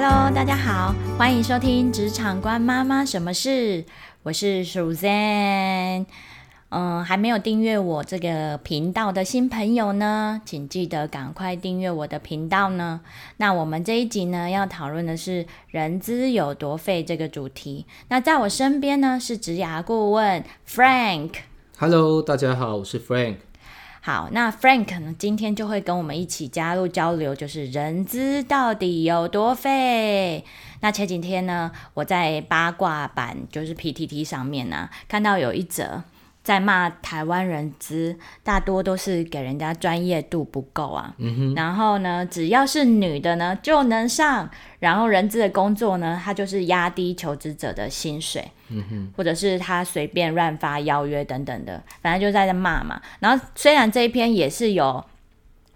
Hello，大家好，欢迎收听《职场关妈妈什么事》，我是 Suzanne。嗯，还没有订阅我这个频道的新朋友呢，请记得赶快订阅我的频道呢。那我们这一集呢，要讨论的是人资有多废这个主题。那在我身边呢，是职涯顾问 Frank。Hello，大家好，我是 Frank。好，那 Frank 呢，今天就会跟我们一起加入交流，就是人资到底有多废？那前几天呢，我在八卦版，就是 PTT 上面呢、看到有一则在骂台湾人资，大多都是给人家专业度不够啊。嗯哼。然后呢，只要是女的呢就能上，然后人资的工作呢，他就是压低求职者的薪水。或者是他随便乱发邀约等等的，反正就在那骂嘛。然后虽然这一篇也是有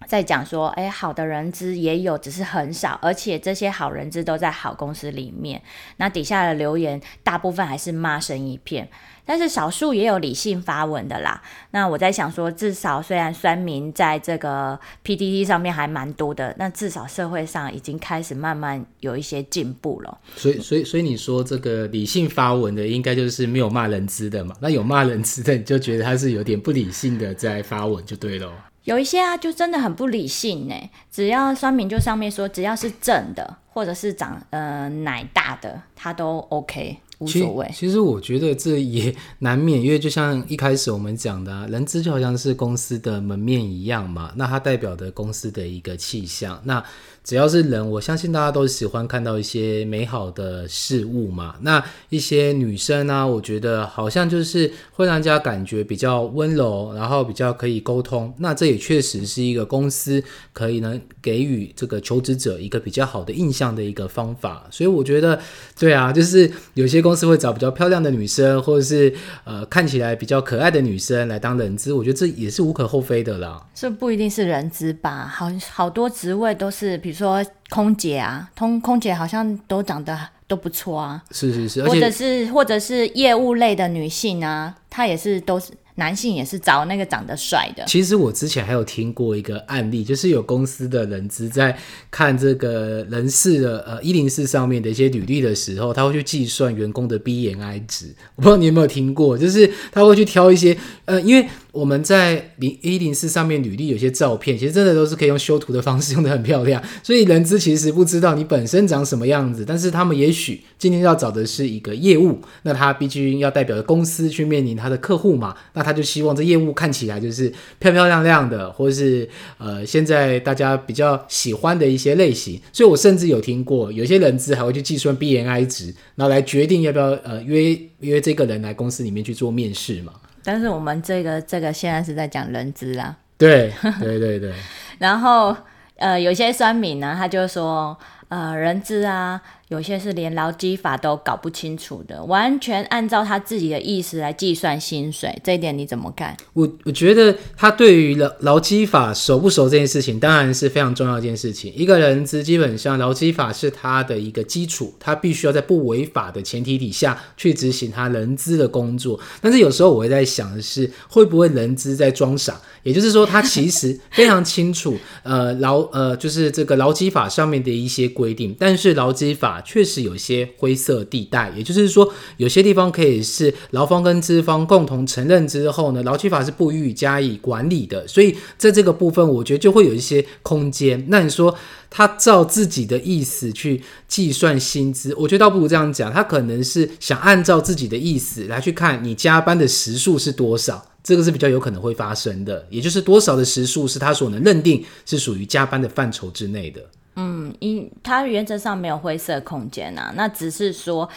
在讲说，哎，好的人资也有，只是很少，而且这些好人资都在好公司里面。那底下的留言大部分还是骂声一片，但是少数也有理性发文的啦。那我在想说，至少虽然酸民在这个 PTT 上面还蛮多的，那至少社会上已经开始慢慢有一些进步了。所以，所以，所以你说这个理性发文的，应该就是没有骂人资的嘛？那有骂人资的，你就觉得他是有点不理性的在发文，就对了。有一些啊，就真的很不理性呢。只要酸民就上面说，只要是正的，或者是长呃奶大的，他都 OK，无所谓。其实我觉得这也难免，因为就像一开始我们讲的、啊，人资就好像是公司的门面一样嘛，那它代表的公司的一个气象。那只要是人，我相信大家都喜欢看到一些美好的事物嘛。那一些女生呢、我觉得好像就是会让人家感觉比较温柔，然后比较可以沟通。那这也确实是一个公司可以呢给予这个求职者一个比较好的印象的一个方法。所以我觉得，对啊，就是有些公司会找比较漂亮的女生，或者是呃看起来比较可爱的女生来当人资，我觉得这也是无可厚非的啦。这不一定是人资吧？好好多职位都是，比如说空姐啊，通空姐好像都长得都不错啊，是是是，或者是或者是业务类的女性啊，她也是都是男性也是找那个长得帅的。其实我之前还有听过一个案例，就是有公司的人资在看这个人事的呃一零四上面的一些履历的时候，他会去计算员工的 BNI 值。我不知道你有没有听过，就是他会去挑一些呃，因为我们在零一零四上面履历有些照片，其实真的都是可以用修图的方式用的很漂亮，所以人资其实不知道你本身长什么样子，但是他们也许今天要找的是一个业务，那他必须要代表着公司去面临他的客户嘛，那他就希望这业务看起来就是漂漂亮亮的，或是呃现在大家比较喜欢的一些类型，所以我甚至有听过有些人资还会去计算 BNI 值，然后来决定要不要呃约约这个人来公司里面去做面试嘛。但是我们这个这个现在是在讲人资啦，对对对对，然后呃，有些酸民呢，他就说，呃，人资啊，有些是连劳基法都搞不清楚的，完全按照他自己的意思来计算薪水，这一点你怎么看？我我觉得他对于劳劳基法熟不熟这件事情，当然是非常重要一件事情。一个人资基本上劳基法是他的一个基础，他必须要在不违法的前提底下去执行他人资的工作。但是有时候我会在想的是，会不会人资在装傻？也就是说，他其实非常清楚，呃，劳呃就是这个劳基法上面的一些规定，但是劳基法确实有些灰色地带，也就是说，有些地方可以是劳方跟资方共同承认之后呢，劳基法是不予以加以管理的，所以在这个部分，我觉得就会有一些空间。那你说他照自己的意思去计算薪资，我觉得倒不如这样讲，他可能是想按照自己的意思来去看你加班的时数是多少。这个是比较有可能会发生的，也就是多少的时数是他所能认定是属于加班的范畴之内的。嗯，因它原则上没有灰色空间啊，那只是说。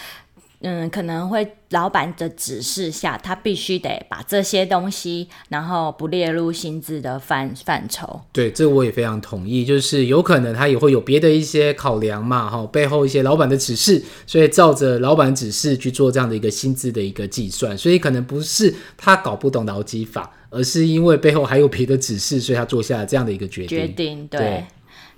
嗯，可能会老板的指示下，他必须得把这些东西，然后不列入薪资的范范畴。对，这我也非常同意，就是有可能他也会有别的一些考量嘛，哈，背后一些老板的指示，所以照着老板指示去做这样的一个薪资的一个计算，所以可能不是他搞不懂劳基法，而是因为背后还有别的指示，所以他做下了这样的一个决定。决定对。对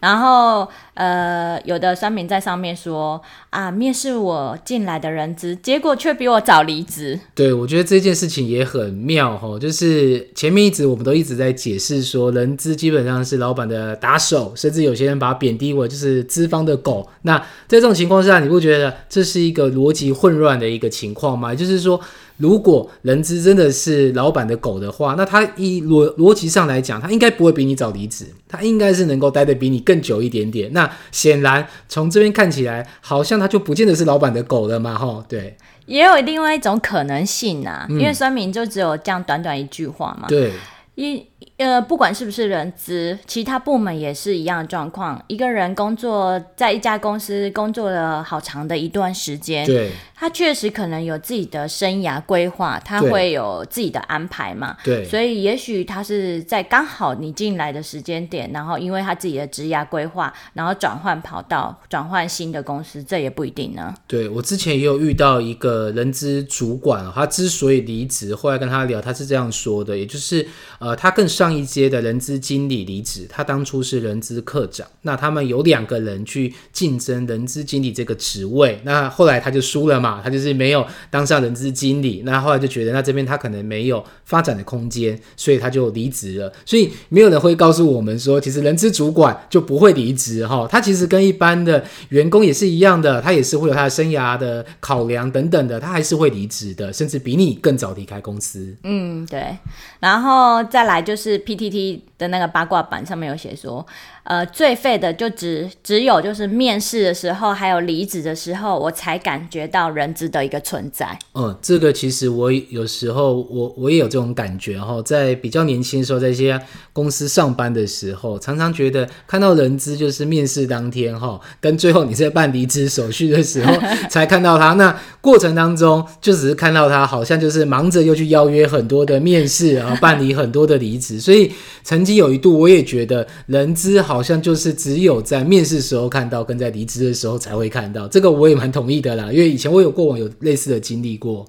然后呃，有的酸民在上面说啊，面试我进来的人资，结果却比我早离职。对，我觉得这件事情也很妙哈，就是前面一直我们都一直在解释说，人资基本上是老板的打手，甚至有些人把它贬低为就是资方的狗。那在这种情况下，你不觉得这是一个逻辑混乱的一个情况吗？就是说。如果人资真的是老板的狗的话，那他以逻逻辑上来讲，他应该不会比你早离职，他应该是能够待得比你更久一点点。那显然从这边看起来，好像他就不见得是老板的狗了嘛，哈，对。也有另外一种可能性啊，因为说明就只有这样短短一句话嘛，对。一呃，不管是不是人资，其他部门也是一样的状况。一个人工作在一家公司工作了好长的一段时间，对。他确实可能有自己的生涯规划，他会有自己的安排嘛？对，所以也许他是在刚好你进来的时间点，然后因为他自己的职涯规划，然后转换跑道，转换新的公司，这也不一定呢。对我之前也有遇到一个人资主管，他之所以离职，后来跟他聊，他是这样说的，也就是呃，他更上一阶的人资经理离职，他当初是人资科长，那他们有两个人去竞争人资经理这个职位，那后来他就输了嘛。他就是没有当上人资经理，那后来就觉得那这边他可能没有发展的空间，所以他就离职了。所以没有人会告诉我们说，其实人资主管就不会离职哈。他其实跟一般的员工也是一样的，他也是会有他的生涯的考量等等的，他还是会离职的，甚至比你更早离开公司。嗯，对。然后再来就是 PTT 的那个八卦版上面有写说。呃，最废的就只只有就是面试的时候，还有离职的时候，我才感觉到人资的一个存在。嗯，这个其实我有时候我我也有这种感觉哈，在比较年轻的时候，在一些公司上班的时候，常常觉得看到人资就是面试当天哈，跟最后你在办离职手续的时候 才看到他，那过程当中就只是看到他，好像就是忙着又去邀约很多的面试，然后办理很多的离职，所以曾经有一度我也觉得人资好。像就是只有在面试时候看到，跟在离职的时候才会看到。这个我也蛮同意的啦，因为以前我有过往有类似的经历过。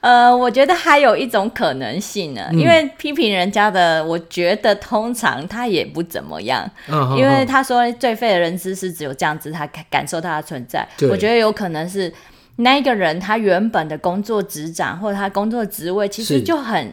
呃，我觉得还有一种可能性呢，因为批评人家的，我觉得通常他也不怎么样。因为他说最废的人资是只有这样子，他感受到他的存在。我觉得有可能是那一个人他原本的工作职掌或者他工作职位其实就很。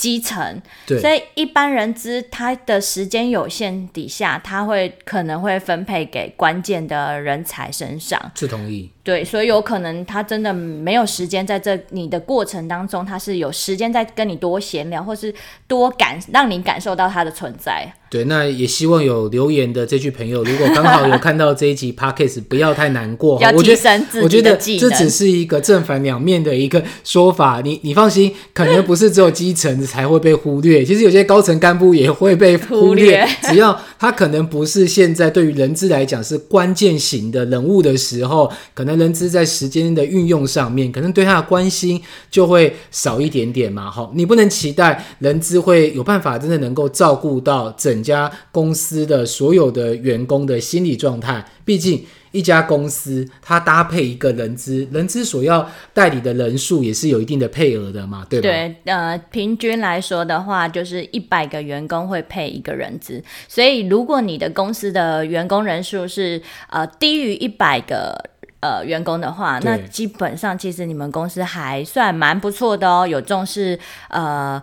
基层，所以一般人资他的时间有限底下，他会可能会分配给关键的人才身上。是同意。对，所以有可能他真的没有时间在这你的过程当中，他是有时间在跟你多闲聊，或是多感让你感受到他的存在。对，那也希望有留言的这句朋友，如果刚好有看到这一集 podcast，不要太难过。我觉得，我觉得这只是一个正反两面的一个说法。你你放心，可能不是只有基层才会被忽略，其实有些高层干部也会被忽略。只要他可能不是现在对于人资来讲是关键型的人物的时候，可能人资在时间的运用上面，可能对他的关心就会少一点点嘛。哈，你不能期待人资会有办法真的能够照顾到整。家公司的所有的员工的心理状态，毕竟一家公司它搭配一个人资，人资所要代理的人数也是有一定的配额的嘛，对吧？对，呃，平均来说的话，就是一百个员工会配一个人资，所以如果你的公司的员工人数是呃低于一百个呃员工的话，那基本上其实你们公司还算蛮不错的哦，有重视呃。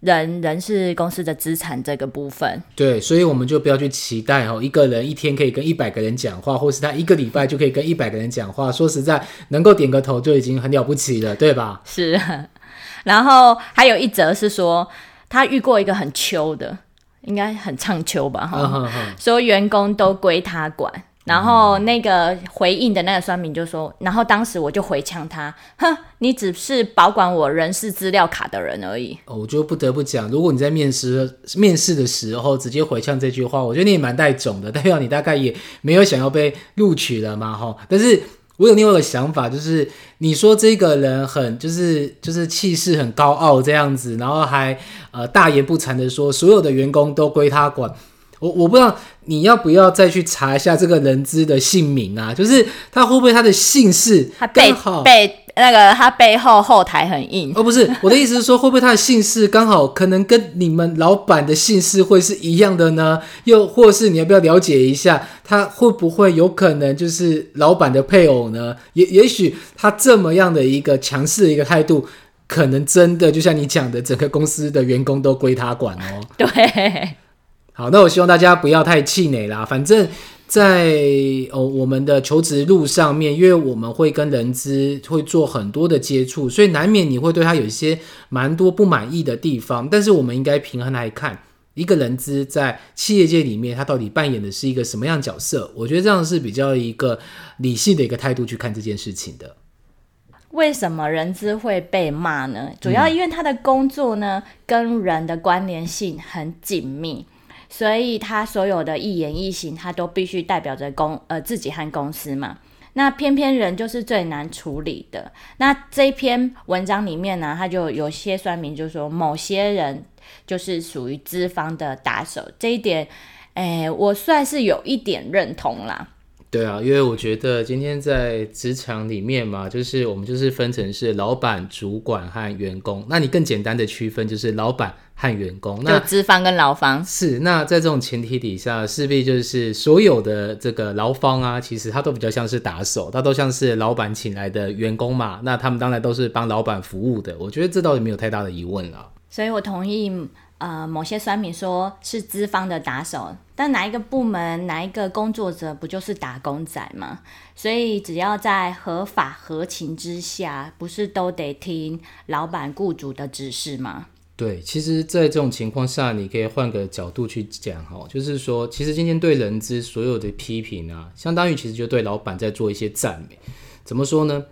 人人是公司的资产这个部分，对，所以我们就不要去期待哦，一个人一天可以跟一百个人讲话，或是他一个礼拜就可以跟一百个人讲话。说实在，能够点个头就已经很了不起了，对吧？是。然后还有一则是说，他遇过一个很秋的，应该很唱秋吧？哈，说员工都归他管。然后那个回应的那个酸民就说，然后当时我就回呛他，哼，你只是保管我人事资料卡的人而已。哦，我就不得不讲，如果你在面试面试的时候直接回呛这句话，我觉得你也蛮带种的，代表你大概也没有想要被录取了嘛，哈。但是我有另外一个想法，就是你说这个人很就是就是气势很高傲这样子，然后还呃大言不惭的说所有的员工都归他管。我我不知道你要不要再去查一下这个人资的姓名啊？就是他会不会他的姓氏被被那个他背后后台很硬。哦，不是，我的意思是说，会不会他的姓氏刚好可能跟你们老板的姓氏会是一样的呢？又或是你要不要了解一下，他会不会有可能就是老板的配偶呢？也也许他这么样的一个强势的一个态度，可能真的就像你讲的，整个公司的员工都归他管哦。对，好，那我希望大家不要太气馁啦，反正。在哦，我们的求职路上面，因为我们会跟人资会做很多的接触，所以难免你会对他有一些蛮多不满意的地方。但是我们应该平衡来看，一个人资在企业界里面，他到底扮演的是一个什么样角色？我觉得这样是比较一个理性的一个态度去看这件事情的。为什么人资会被骂呢？主要因为他的工作呢，跟人的关联性很紧密。所以他所有的一言一行，他都必须代表着公呃自己和公司嘛。那偏偏人就是最难处理的。那这篇文章里面呢，他就有些说明，就是说某些人就是属于资方的打手，这一点，哎，我算是有一点认同啦。对啊，因为我觉得今天在职场里面嘛，就是我们就是分成是老板、主管和员工。那你更简单的区分就是老板和员工。那资方跟劳方是。那在这种前提底下，势必就是所有的这个劳方啊，其实他都比较像是打手，他都像是老板请来的员工嘛。那他们当然都是帮老板服务的。我觉得这倒也没有太大的疑问了。所以我同意。呃，某些酸民说是资方的打手，但哪一个部门、哪一个工作者不就是打工仔吗？所以只要在合法合情之下，不是都得听老板、雇主的指示吗？对，其实，在这种情况下，你可以换个角度去讲哈，就是说，其实今天对人资所有的批评啊，相当于其实就对老板在做一些赞美。怎么说呢？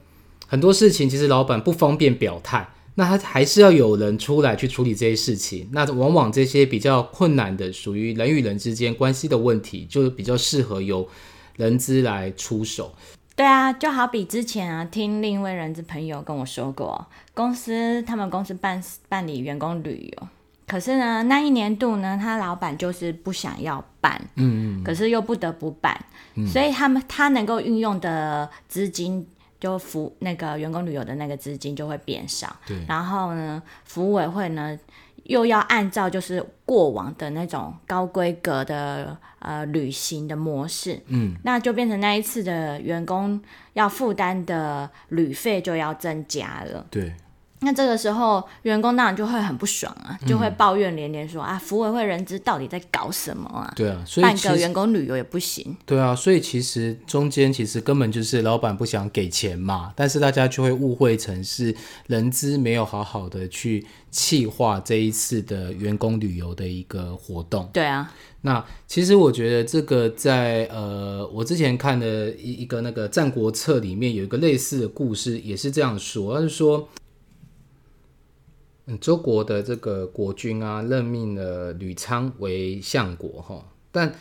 很多事情其实老板不方便表态。那他还是要有人出来去处理这些事情。那往往这些比较困难的，属于人与人之间关系的问题，就比较适合由人资来出手。对啊，就好比之前啊，听另一位人资朋友跟我说过，公司他们公司办办理员工旅游，可是呢，那一年度呢，他老板就是不想要办，嗯嗯，可是又不得不办，所以他们他能够运用的资金。就服那个员工旅游的那个资金就会变少，对。然后呢，服务委会呢又要按照就是过往的那种高规格的呃旅行的模式，嗯，那就变成那一次的员工要负担的旅费就要增加了，对。那这个时候，员工当然就会很不爽啊，就会抱怨连连说啊，服委会人资到底在搞什么啊？对啊，所以办个员工旅游也不行。对啊，所以其实中间其实根本就是老板不想给钱嘛，但是大家就会误会成是人资没有好好的去气划这一次的员工旅游的一个活动。对啊，那其实我觉得这个在呃，我之前看的一一个那个《战国策》里面有一个类似的故事，也是这样说，他是说。嗯，周国的这个国君啊，任命了吕昌为相国哈，但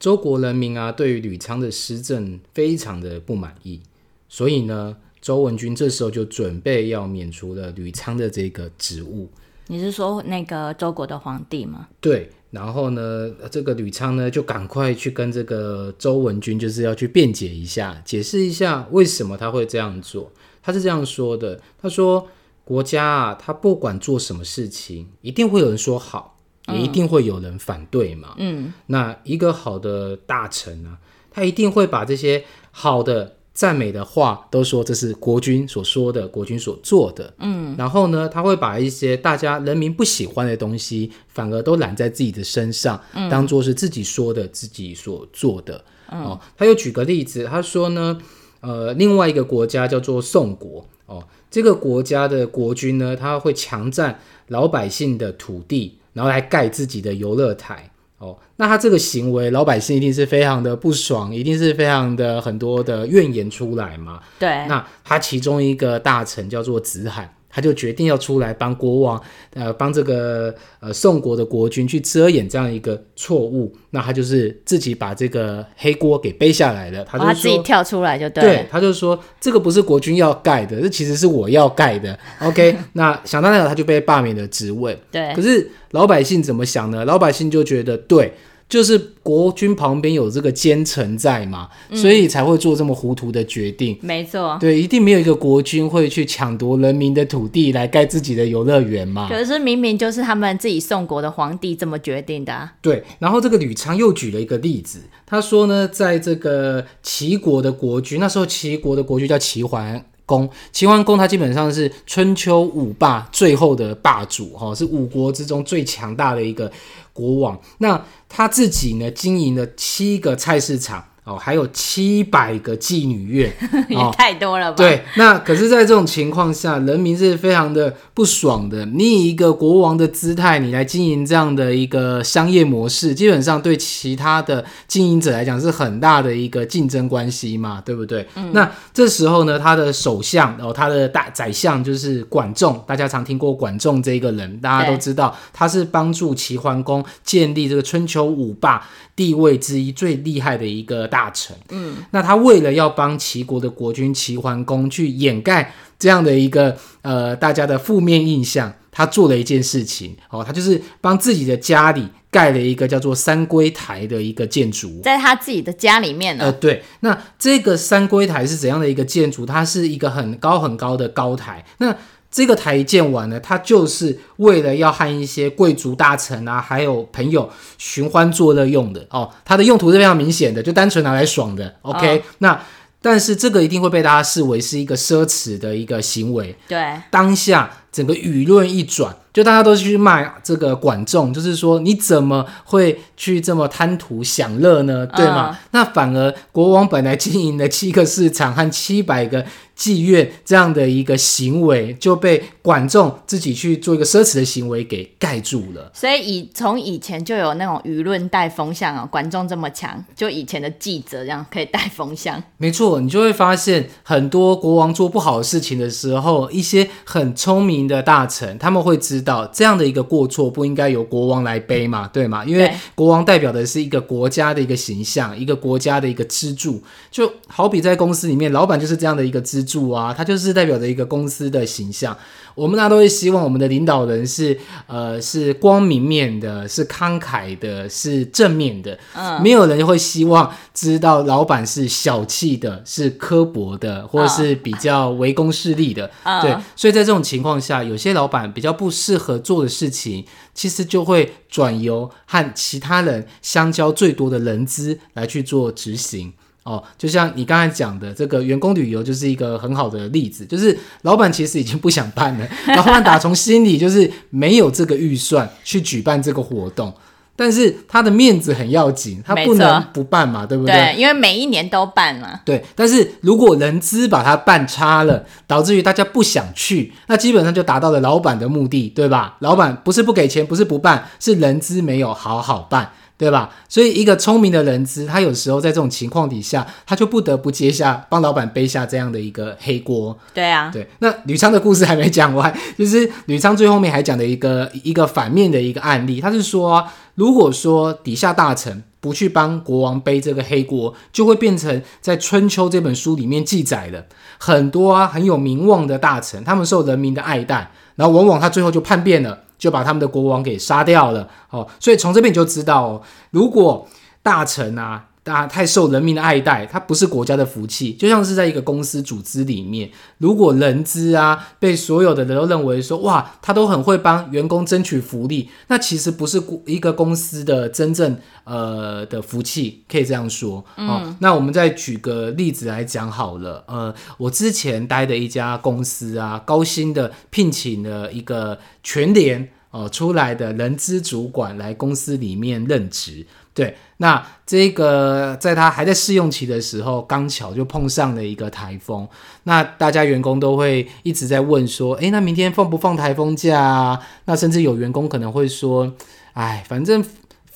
周国人民啊，对于吕昌的施政非常的不满意，所以呢，周文君这时候就准备要免除了吕昌的这个职务。你是说那个周国的皇帝吗？对，然后呢，这个吕昌呢，就赶快去跟这个周文君，就是要去辩解一下，解释一下为什么他会这样做。他是这样说的，他说。国家啊，他不管做什么事情，一定会有人说好，也一定会有人反对嘛。嗯，那一个好的大臣啊，他一定会把这些好的赞美的话都说这是国君所说的，国君所做的。嗯，然后呢，他会把一些大家人民不喜欢的东西，反而都揽在自己的身上，当做是自己说的，自己所做的。哦，他又举个例子，他说呢，呃，另外一个国家叫做宋国。哦。这个国家的国君呢，他会强占老百姓的土地，然后来盖自己的游乐台。哦，那他这个行为，老百姓一定是非常的不爽，一定是非常的很多的怨言出来嘛。对，那他其中一个大臣叫做子罕。他就决定要出来帮国王，呃，帮这个呃宋国的国君去遮掩这样一个错误。那他就是自己把这个黑锅给背下来了。他就自己跳出来就对。对，他就说这个不是国君要盖的，这其实是我要盖的。OK，那想当然他就被罢免了职位。对。可是老百姓怎么想呢？老百姓就觉得对就是国军旁边有这个奸臣在嘛，所以才会做这么糊涂的决定。没错。对，一定没有一个国军会去抢夺人民的土地来盖自己的游乐园嘛。可是明明就是他们自己宋国的皇帝这么决定的啊。对，然后这个吕昌又举了一个例子，他说呢，在这个齐国的国君，那时候齐国的国君叫齐桓公，齐桓公他基本上是春秋五霸最后的霸主，哈，是五国之中最强大的一个国王。那他自己呢，经营了七个菜市场。哦，还有七百个妓女院，也太多了吧？对，那可是，在这种情况下，人民是非常的不爽的。你以一个国王的姿态，你来经营这样的一个商业模式，基本上对其他的经营者来讲是很大的一个竞争关系嘛，对不对？嗯。那这时候呢，他的首相哦，他的大宰相就是管仲，大家常听过管仲这一个人，大家都知道，他是帮助齐桓公建立这个春秋五霸地位之一最厉害的一个。大臣，嗯，那他为了要帮齐国的国君齐桓公去掩盖这样的一个呃大家的负面印象，他做了一件事情哦，他就是帮自己的家里盖了一个叫做三龟台的一个建筑，在他自己的家里面呢。呃，对，那这个三龟台是怎样的一个建筑？它是一个很高很高的高台，那。这个台建完呢，他就是为了要和一些贵族大臣啊，还有朋友寻欢作乐用的哦。它的用途是非常明显的，就单纯拿来爽的。OK，那但是这个一定会被大家视为是一个奢侈的一个行为。对，当下整个舆论一转。就大家都去骂这个管仲，就是说你怎么会去这么贪图享乐呢？对吗？那反而国王本来经营的七个市场和七百个妓院这样的一个行为，就被管仲自己去做一个奢侈的行为给盖住了。所以以从以前就有那种舆论带风向啊，管仲这么强，就以前的记者这样可以带风向。没错，你就会发现很多国王做不好的事情的时候，一些很聪明的大臣他们会知。到这样的一个过错不应该由国王来背嘛，对吗？因为国王代表的是一个国家的一个形象，一个国家的一个支柱，就好比在公司里面，老板就是这样的一个支柱啊，他就是代表着一个公司的形象。我们大家都会希望我们的领导人是呃是光明面的，是慷慨的，是正面的。嗯，没有人会希望知道老板是小气的，是刻薄的，或者是比较唯公势利的。对，所以在这种情况下，有些老板比较不适合做的事情，其实就会转由和其他人相交最多的人资来去做执行。哦，就像你刚才讲的，这个员工旅游就是一个很好的例子，就是老板其实已经不想办了，老板打从心里就是没有这个预算去举办这个活动，但是他的面子很要紧，他不能不办嘛，对不对？对，因为每一年都办嘛。对，但是如果人资把它办差了，导致于大家不想去，那基本上就达到了老板的目的，对吧？老板不是不给钱，不是不办，是人资没有好好办。对吧？所以一个聪明的人资，他有时候在这种情况底下，他就不得不接下帮老板背下这样的一个黑锅。对啊，对。那吕昌的故事还没讲完，就是吕昌最后面还讲的一个一个反面的一个案例，他是说，如果说底下大臣不去帮国王背这个黑锅，就会变成在《春秋》这本书里面记载的很多啊很有名望的大臣，他们受人民的爱戴，然后往往他最后就叛变了。就把他们的国王给杀掉了哦，所以从这边你就知道，如果大臣啊。大家太受人民的爱戴，它不是国家的福气。就像是在一个公司组织里面，如果人资啊被所有的人都认为说哇，他都很会帮员工争取福利，那其实不是一个公司的真正呃的福气，可以这样说。嗯，那我们再举个例子来讲好了。呃，我之前待的一家公司啊，高薪的聘请了一个全联哦出来的人资主管来公司里面任职。对，那这个在他还在试用期的时候，刚巧就碰上了一个台风，那大家员工都会一直在问说，诶，那明天放不放台风假啊？那甚至有员工可能会说，哎，反正。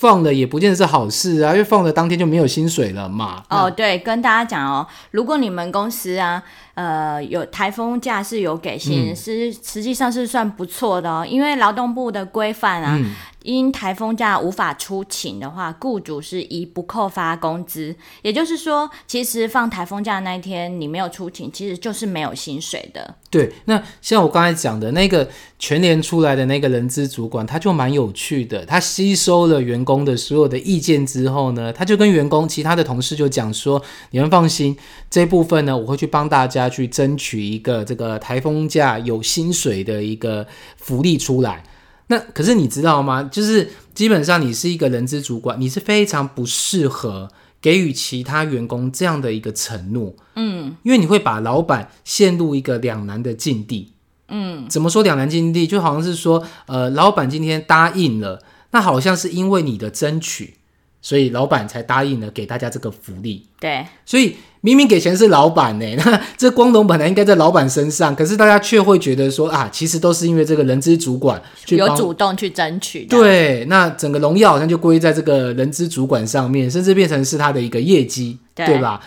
放了也不见得是好事啊，因为放了当天就没有薪水了嘛。哦，对，跟大家讲哦，如果你们公司啊，呃，有台风假是有给薪，是实际上是算不错的哦，因为劳动部的规范啊，因台风假无法出勤的话，雇主是一不扣发工资。也就是说，其实放台风假那一天你没有出勤，其实就是没有薪水的。对，那像我刚才讲的那个全年出来的那个人资主管，他就蛮有趣的。他吸收了员工的所有的意见之后呢，他就跟员工其他的同事就讲说：“你们放心，这部分呢，我会去帮大家去争取一个这个台风假有薪水的一个福利出来。”那可是你知道吗？就是基本上你是一个人资主管，你是非常不适合给予其他员工这样的一个承诺，嗯，因为你会把老板陷入一个两难的境地，嗯，怎么说两难境地？就好像是说，呃，老板今天答应了，那好像是因为你的争取。所以老板才答应了给大家这个福利。对，所以明明给钱是老板呢，那这光荣本来应该在老板身上，可是大家却会觉得说啊，其实都是因为这个人资主管有主动去争取。对，那整个荣耀好像就归在这个人资主管上面，甚至变成是他的一个业绩，对吧？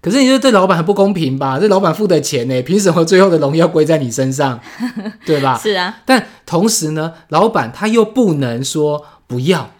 可是你说对老板很不公平吧？这老板付的钱呢，凭什么最后的荣耀归在你身上？对吧？是啊。但同时呢，老板他又不能说不要。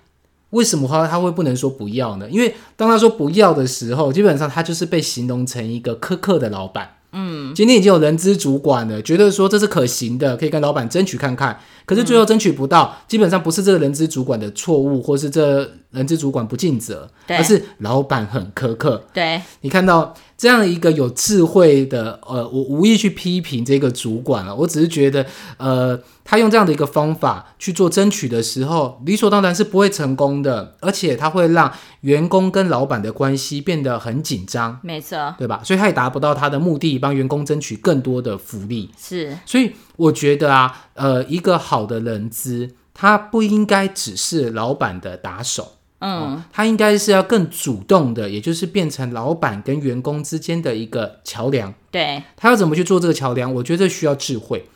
为什么他他会不能说不要呢？因为当他说不要的时候，基本上他就是被形容成一个苛刻的老板。嗯，今天已经有人资主管了，觉得说这是可行的，可以跟老板争取看看。可是最后争取不到，基本上不是这个人资主管的错误，或是这人资主管不尽责，而是老板很苛刻。对你看到。这样一个有智慧的，呃，我无意去批评这个主管了，我只是觉得，呃，他用这样的一个方法去做争取的时候，理所当然是不会成功的，而且他会让员工跟老板的关系变得很紧张，没错，对吧？所以他也达不到他的目的，帮员工争取更多的福利。是，所以我觉得啊，呃，一个好的人资，他不应该只是老板的打手。嗯，他应该是要更主动的，也就是变成老板跟员工之间的一个桥梁。对，他要怎么去做这个桥梁？我觉得需要智慧。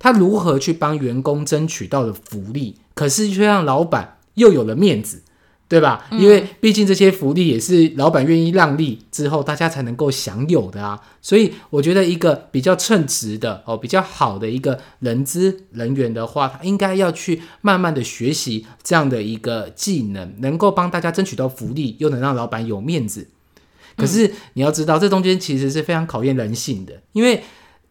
他如何去帮员工争取到的福利，可是却让老板又有了面子。对吧？因为毕竟这些福利也是老板愿意让利之后，大家才能够享有的啊。所以我觉得一个比较称职的哦，比较好的一个人资人员的话，他应该要去慢慢的学习这样的一个技能，能够帮大家争取到福利，又能让老板有面子。可是你要知道，这中间其实是非常考验人性的，因为。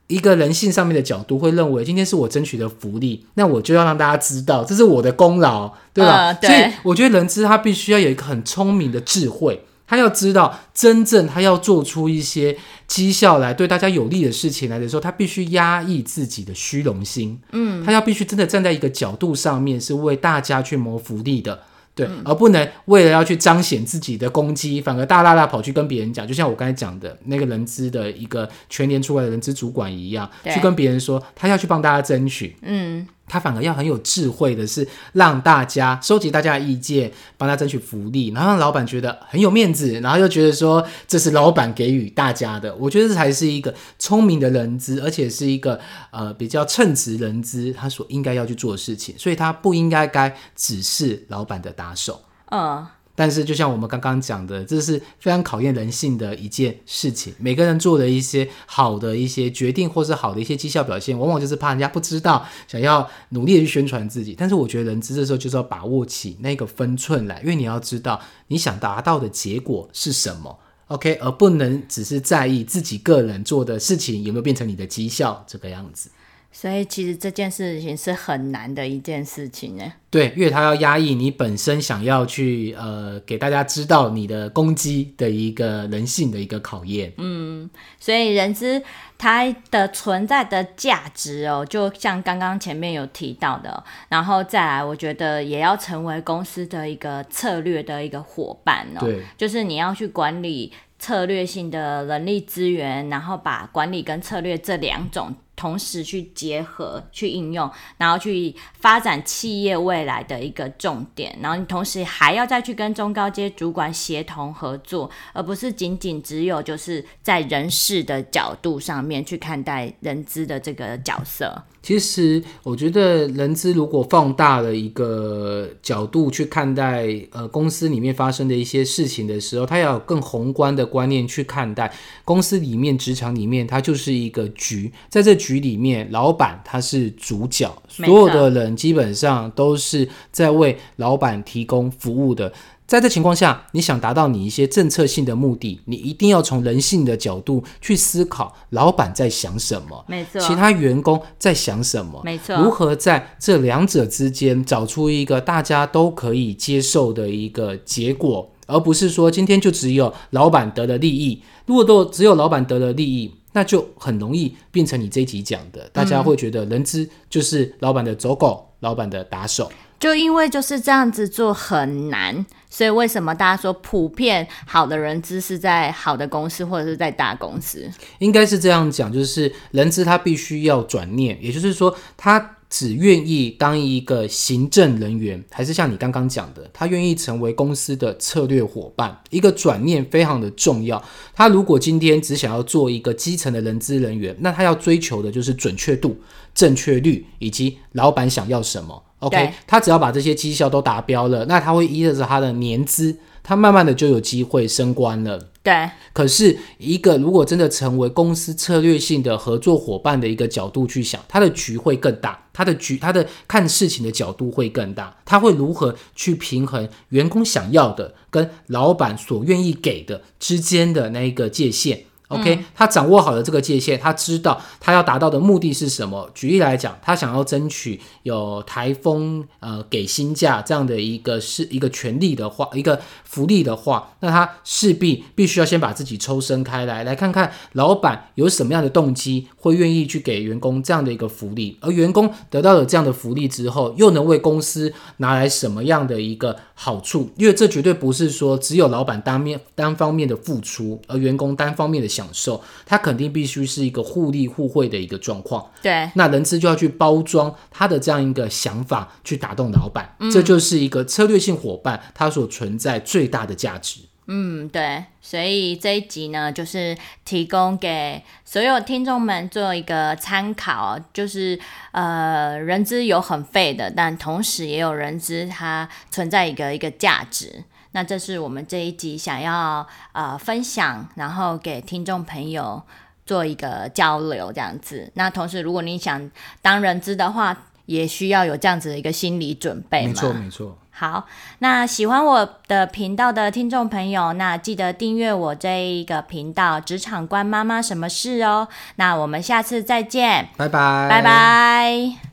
一个人性上面的角度会认为，今天是我争取的福利，那我就要让大家知道这是我的功劳，对吧？所以我觉得人资他必须要有一个很聪明的智慧，他要知道真正他要做出一些绩效来对大家有利的事情来的时候，他必须压抑自己的虚荣心，嗯，他要必须真的站在一个角度上面是为大家去谋福利的。对，而不能为了要去彰显自己的攻击，反而大大大跑去跟别人讲，就像我刚才讲的那个人资的一个全年出来的人资主管一样，去跟别人说他要去帮大家争取，嗯。他反而要很有智慧的是，让大家收集大家的意见，帮他争取福利，然后让老板觉得很有面子，然后又觉得说这是老板给予大家的。我觉得这才是一个聪明的人资，而且是一个呃比较称职人资他所应该要去做的事情。所以他不应该该只是老板的打手。嗯。但是，就像我们刚刚讲的，这是非常考验人性的一件事情。每个人做的一些好的一些决定，或是好的一些绩效表现，往往就是怕人家不知道，想要努力的去宣传自己。但是，我觉得人资这时候就是要把握起那个分寸来，因为你要知道你想达到的结果是什么，OK，而不能只是在意自己个人做的事情有没有变成你的绩效这个样子。所以其实这件事情是很难的一件事情呢。对，因为他要压抑你本身想要去呃给大家知道你的攻击的一个人性的一个考验。嗯，所以人资它的存在的价值哦，就像刚刚前面有提到的，然后再来，我觉得也要成为公司的一个策略的一个伙伴哦。对，就是你要去管理策略性的人力资源，然后把管理跟策略这两种。同时去结合、去应用，然后去发展企业未来的一个重点。然后你同时还要再去跟中高阶主管协同合作，而不是仅仅只有就是在人事的角度上面去看待人资的这个角色。其实我觉得人资如果放大了一个角度去看待呃公司里面发生的一些事情的时候，他要有更宏观的观念去看待公司里面、职场里面，它就是一个局，在这局里面，老板他是主角，所有的人基本上都是在为老板提供服务的。在这情况下，你想达到你一些政策性的目的，你一定要从人性的角度去思考，老板在想什么，没错，其他员工在想什么，没错，如何在这两者之间找出一个大家都可以接受的一个结果，而不是说今天就只有老板得了利益。如果都只有老板得了利益，那就很容易变成你这一集讲的，大家会觉得人资就是老板的走狗，老板的打手。就因为就是这样子做很难，所以为什么大家说普遍好的人资是在好的公司或者是在大公司？应该是这样讲，就是人资他必须要转念，也就是说，他只愿意当一个行政人员，还是像你刚刚讲的，他愿意成为公司的策略伙伴。一个转念非常的重要。他如果今天只想要做一个基层的人资人员，那他要追求的就是准确度、正确率以及老板想要什么。OK，他只要把这些绩效都达标了，那他会依着他的年资，他慢慢的就有机会升官了。对，可是，一个如果真的成为公司策略性的合作伙伴的一个角度去想，他的局会更大，他的局，他的看事情的角度会更大，他会如何去平衡员工想要的跟老板所愿意给的之间的那一个界限。OK，、他掌握好了这个界限，他知道他要达到的目的是什么。举例来讲，他想要争取有台风呃给薪假这样的一个是一个权利的话，一个福利的话，那他势必必须要先把自己抽身开来，来看看老板有什么样的动机会愿意去给员工这样的一个福利，而员工得到了这样的福利之后，又能为公司拿来什么样的一个好处？因为这绝对不是说只有老板单面单方面的付出，而员工单方面的享受，它肯定必须是一个互利互惠的一个状况。对，那人资就要去包装他的这样一个想法，去打动老板，这就是一个策略性伙伴他所存在最大的价值。嗯，对，所以这一集呢，就是提供给所有听众们做一个参考，就是呃，人资有很废的，但同时也有人资它存在一个一个价值。那这是我们这一集想要呃分享，然后给听众朋友做一个交流这样子。那同时，如果你想当人资的话，也需要有这样子的一个心理准备嘛。没错，没错。好，那喜欢我的频道的听众朋友，那记得订阅我这一个频道《职场关妈妈什么事》哦。那我们下次再见，拜拜，拜。拜。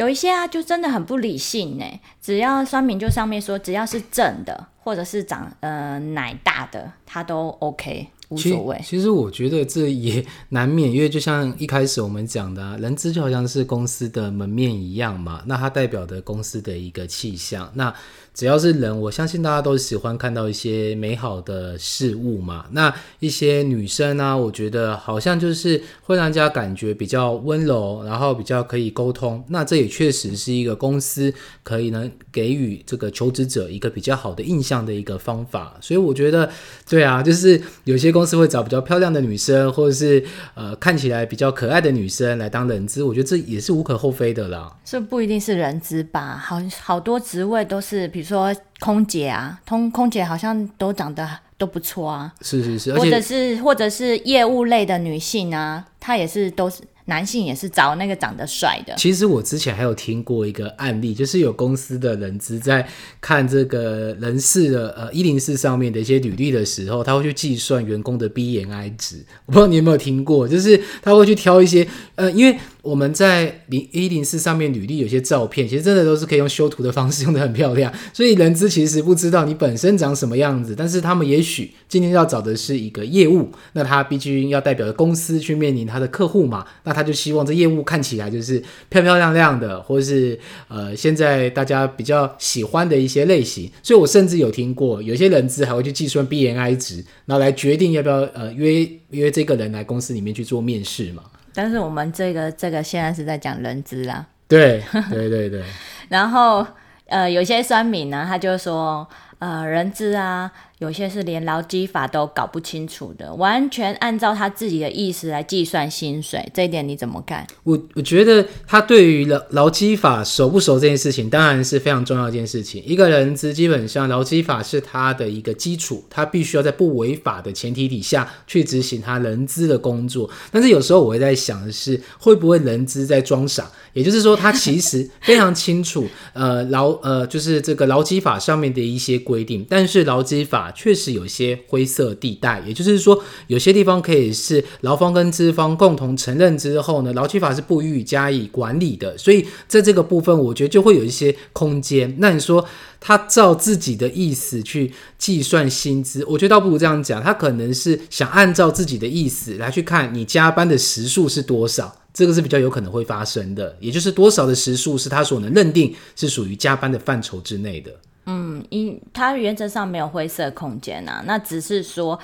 有一些啊，就真的很不理性呢。只要酸民就上面说，只要是正的，或者是长呃奶大的，他都 OK，无所谓。其实我觉得这也难免，因为就像一开始我们讲的、啊，人资就好像是公司的门面一样嘛，那它代表的公司的一个气象。那只要是人，我相信大家都喜欢看到一些美好的事物嘛。那一些女生呢、我觉得好像就是会让人家感觉比较温柔，然后比较可以沟通。那这也确实是一个公司可以能给予这个求职者一个比较好的印象的一个方法。所以我觉得，对啊，就是有些公司会找比较漂亮的女生，或者是呃看起来比较可爱的女生来当人资，我觉得这也是无可厚非的啦。这不一定是人资吧，好好多职位都是，比如说空姐啊，通空姐好像都长得都不错啊，是是是，或者是或者是业务类的女性啊，他也是都是男性也是找那个长得帅的，其实我之前还有听过一个案例，就是有公司的人资在看这个人事的呃一零四上面的一些履历的时候，他会去计算员工的 BNI 值。我不知道你有没有听过，就是他会去挑一些呃，因为我们在零一零四上面履历有些照片，其实真的都是可以用修图的方式用的很漂亮，所以人资其实不知道你本身长什么样子，但是他们也许今天要找的是一个业务，那他必须要代表着公司去面临他的客户嘛，那他就希望这业务看起来就是漂漂亮亮的，或是呃现在大家比较喜欢的一些类型，所以我甚至有听过有些人资还会去计算 BNI 值，然后来决定要不要呃约约这个人来公司里面去做面试嘛。但是我们这个这个现在是在讲人资啊，对对对对，然后呃有些酸民呢，他就说呃人资啊，有些是连劳基法都搞不清楚的，完全按照他自己的意思来计算薪水，这一点你怎么看？我我觉得他对于劳劳基法熟不熟这件事情，当然是非常重要一件事情。一个人资基本上劳基法是他的一个基础，他必须要在不违法的前提底下去执行他人资的工作。但是有时候我会在想的是，会不会人资在装傻？也就是说，他其实非常清楚，呃劳呃就是这个劳基法上面的一些规定，但是劳基法确实有些灰色地带，也就是说，有些地方可以是劳方跟资方共同承认之后呢，劳基法是不予以加以管理的，所以在这个部分，我觉得就会有一些空间。那你说他照自己的意思去计算薪资，我觉得倒不如这样讲，他可能是想按照自己的意思来去看你加班的时数是多少。这个是比较有可能会发生的，也就是多少的时数是他所能认定是属于加班的范畴之内的。嗯，因他原则上没有灰色空间啊，那只是说。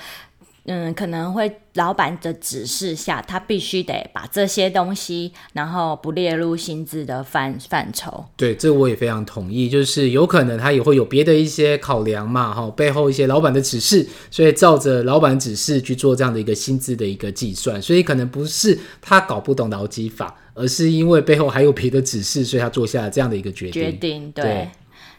嗯，可能会老板的指示下，他必须得把这些东西，然后不列入薪资的范范畴。对，这我也非常同意。就是有可能他也会有别的一些考量嘛，哈，背后一些老板的指示，所以照着老板指示去做这样的一个薪资的一个计算。所以可能不是他搞不懂劳基法，而是因为背后还有别的指示，所以他做下了这样的一个决定。决定对。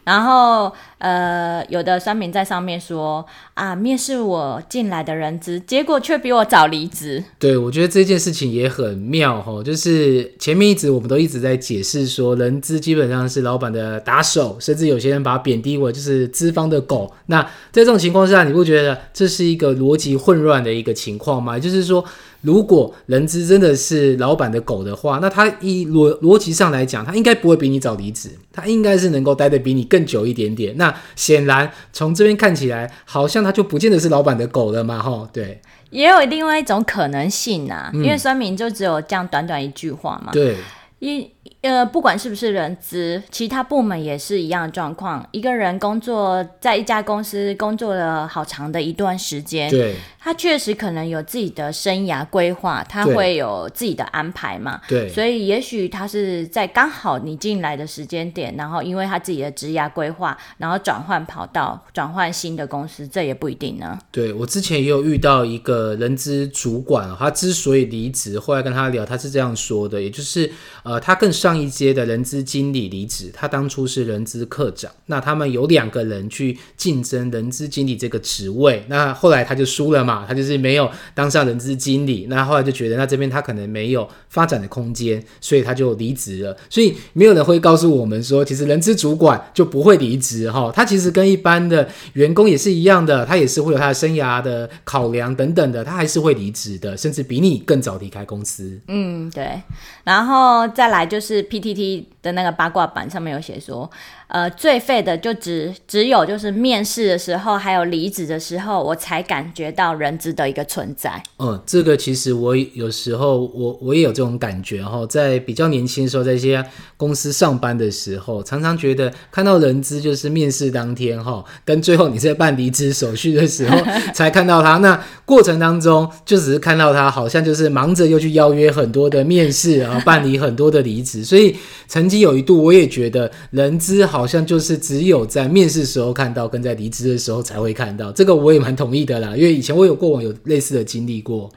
然后，呃，有的商民在上面说啊，面试我进来的人资，结果却比我早离职。对，我觉得这件事情也很妙哈，就是前面一直我们都一直在解释说，人资基本上是老板的打手，甚至有些人把它贬低为就是资方的狗。那在这种情况下，你不觉得这是一个逻辑混乱的一个情况吗？就是说。如果人资真的是老板的狗的话，那他一逻逻辑上来讲，他应该不会比你早离职，他应该是能够待的比你更久一点点。那显然从这边看起来，好像他就不见得是老板的狗了嘛，哈，对。也有另外一种可能性啊，因为声明就只有这样短短一句话嘛，对。一呃，不管是不是人资，其他部门也是一样的状况。一个人工作在一家公司工作了好长的一段时间，对。他确实可能有自己的生涯规划，他会有自己的安排嘛？对，所以也许他是在刚好你进来的时间点，然后因为他自己的职业规划，然后转换跑道，转换新的公司，这也不一定呢。对我之前也有遇到一个人资主管，他之所以离职，后来跟他聊，他是这样说的，也就是呃，他更上一阶的人资经理离职，他当初是人资科长，那他们有两个人去竞争人资经理这个职位，那后来他就输了。嘛，他就是没有当上人资经理，那后来就觉得那这边他可能没有发展的空间，所以他就离职了。所以没有人会告诉我们说，其实人资主管就不会离职哈。他其实跟一般的员工也是一样的，他也是会有他的生涯的考量等等的，他还是会离职的，甚至比你更早离开公司。嗯，对。然后再来就是 PTT 的那个八卦版上面有写说。呃，最废的就只只有就是面试的时候，还有离职的时候，我才感觉到人资的一个存在。嗯，这个其实我有时候我我也有这种感觉哈，在比较年轻的时候，在一些公司上班的时候，常常觉得看到人资就是面试当天哈，跟最后你在办离职手续的时候 才看到他。那过程当中就只是看到他，好像就是忙着又去邀约很多的面试，然后办理很多的离职。所以曾经有一度我也觉得人资好。好像就是只有在面试时候看到，跟在离职的时候才会看到。这个我也蛮同意的啦，因为以前我有过往有类似的经历过。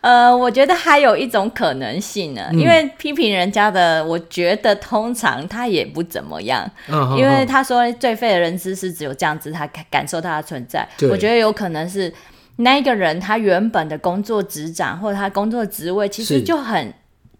呃，我觉得还有一种可能性呢，因为批评人家的，我觉得通常他也不怎么样。嗯因为他说最废的人知是只有这样子，他感受他的存在。我觉得有可能是那个人他原本的工作职掌或者他工作职位其实就很。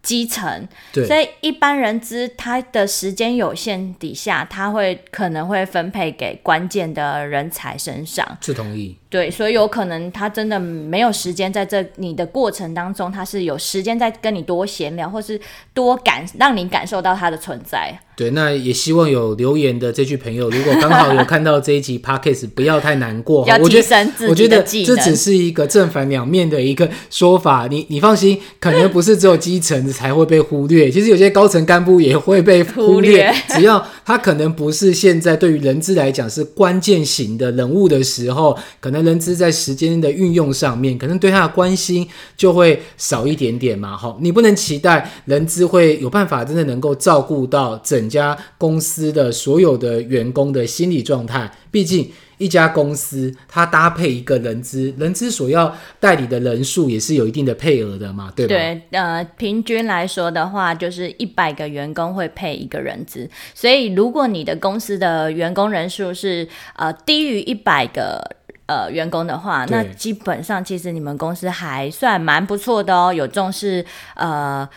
基层，所以一般人资他的时间有限底下，他会可能会分配给关键的人才身上。是同意。对，所以有可能他真的没有时间在这你的过程当中，他是有时间在跟你多闲聊，或是多感让你感受到他的存在。对，那也希望有留言的这句朋友，如果刚好有看到这一集 podcast，不要太难过。要提升自己的技能。这只是一个正反两面的一个说法，你你放心，可能不是只有基层才会被忽略，其实有些高层干部也会被忽略。只要他可能不是现在对于人资来讲是关键型的人物的时候，可能。人资在时间的运用上面，可能对他的关心就会少一点点嘛。哈，你不能期待人资会有办法真的能够照顾到整家公司的所有的员工的心理状态，毕竟。一家公司，它搭配一个人资，人资所要代理的人数也是有一定的配额的嘛，对吧？对，呃，平均来说的话，就是一百个员工会配一个人资，所以如果你的公司的员工人数是呃低于一百个呃员工的话，那基本上其实你们公司还算蛮不错的哦，有重视呃。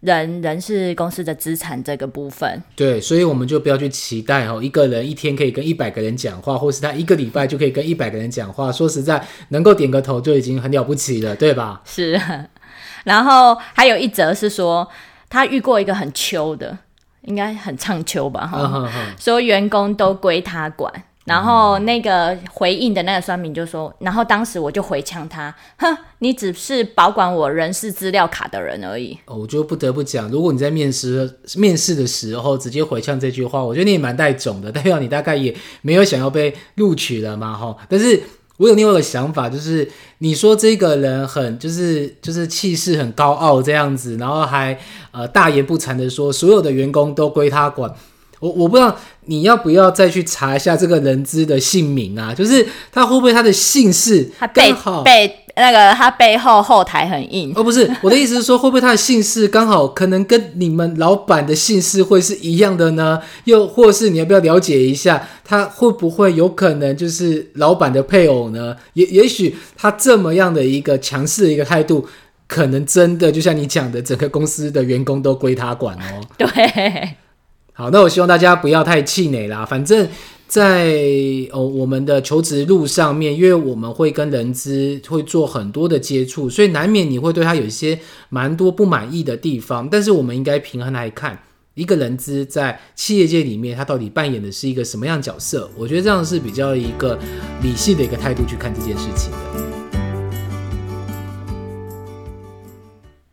人人是公司的资产这个部分，对，所以我们就不要去期待哦，一个人一天可以跟一百个人讲话，或是他一个礼拜就可以跟一百个人讲话。说实在，能够点个头就已经很了不起了，对吧？是。然后还有一则是说，他遇过一个很秋的，应该很唱秋吧？哈，说员工都归他管。然后那个回应的那个酸民就说，然后当时我就回呛他，哼，你只是保管我人事资料卡的人而已。哦，我就不得不讲，如果你在面试面试的时候直接回呛这句话，我觉得你也蛮带种的，代表你大概也没有想要被录取了嘛，哈。但是我有另外一个想法，就是你说这个人很就是就是气势很高傲这样子，然后还呃大言不惭的说所有的员工都归他管。我我不知道你要不要再去查一下这个人资的姓名啊？就是他会不会他的姓氏刚好背那个他背后后台很硬？哦，不是，我的意思是说，会不会他的姓氏刚好可能跟你们老板的姓氏会是一样的呢？又或是你要不要了解一下，他会不会有可能就是老板的配偶呢？也也许他这么样的一个强势的一个态度，可能真的就像你讲的，整个公司的员工都归他管哦。对。好，那我希望大家不要太气馁啦。反正，在哦我们的求职路上面，因为我们会跟人资会做很多的接触，所以难免你会对他有一些蛮多不满意的地方。但是我们应该平衡来看，一个人资在企业界里面，他到底扮演的是一个什么样角色？我觉得这样是比较一个理性的一个态度去看这件事情的。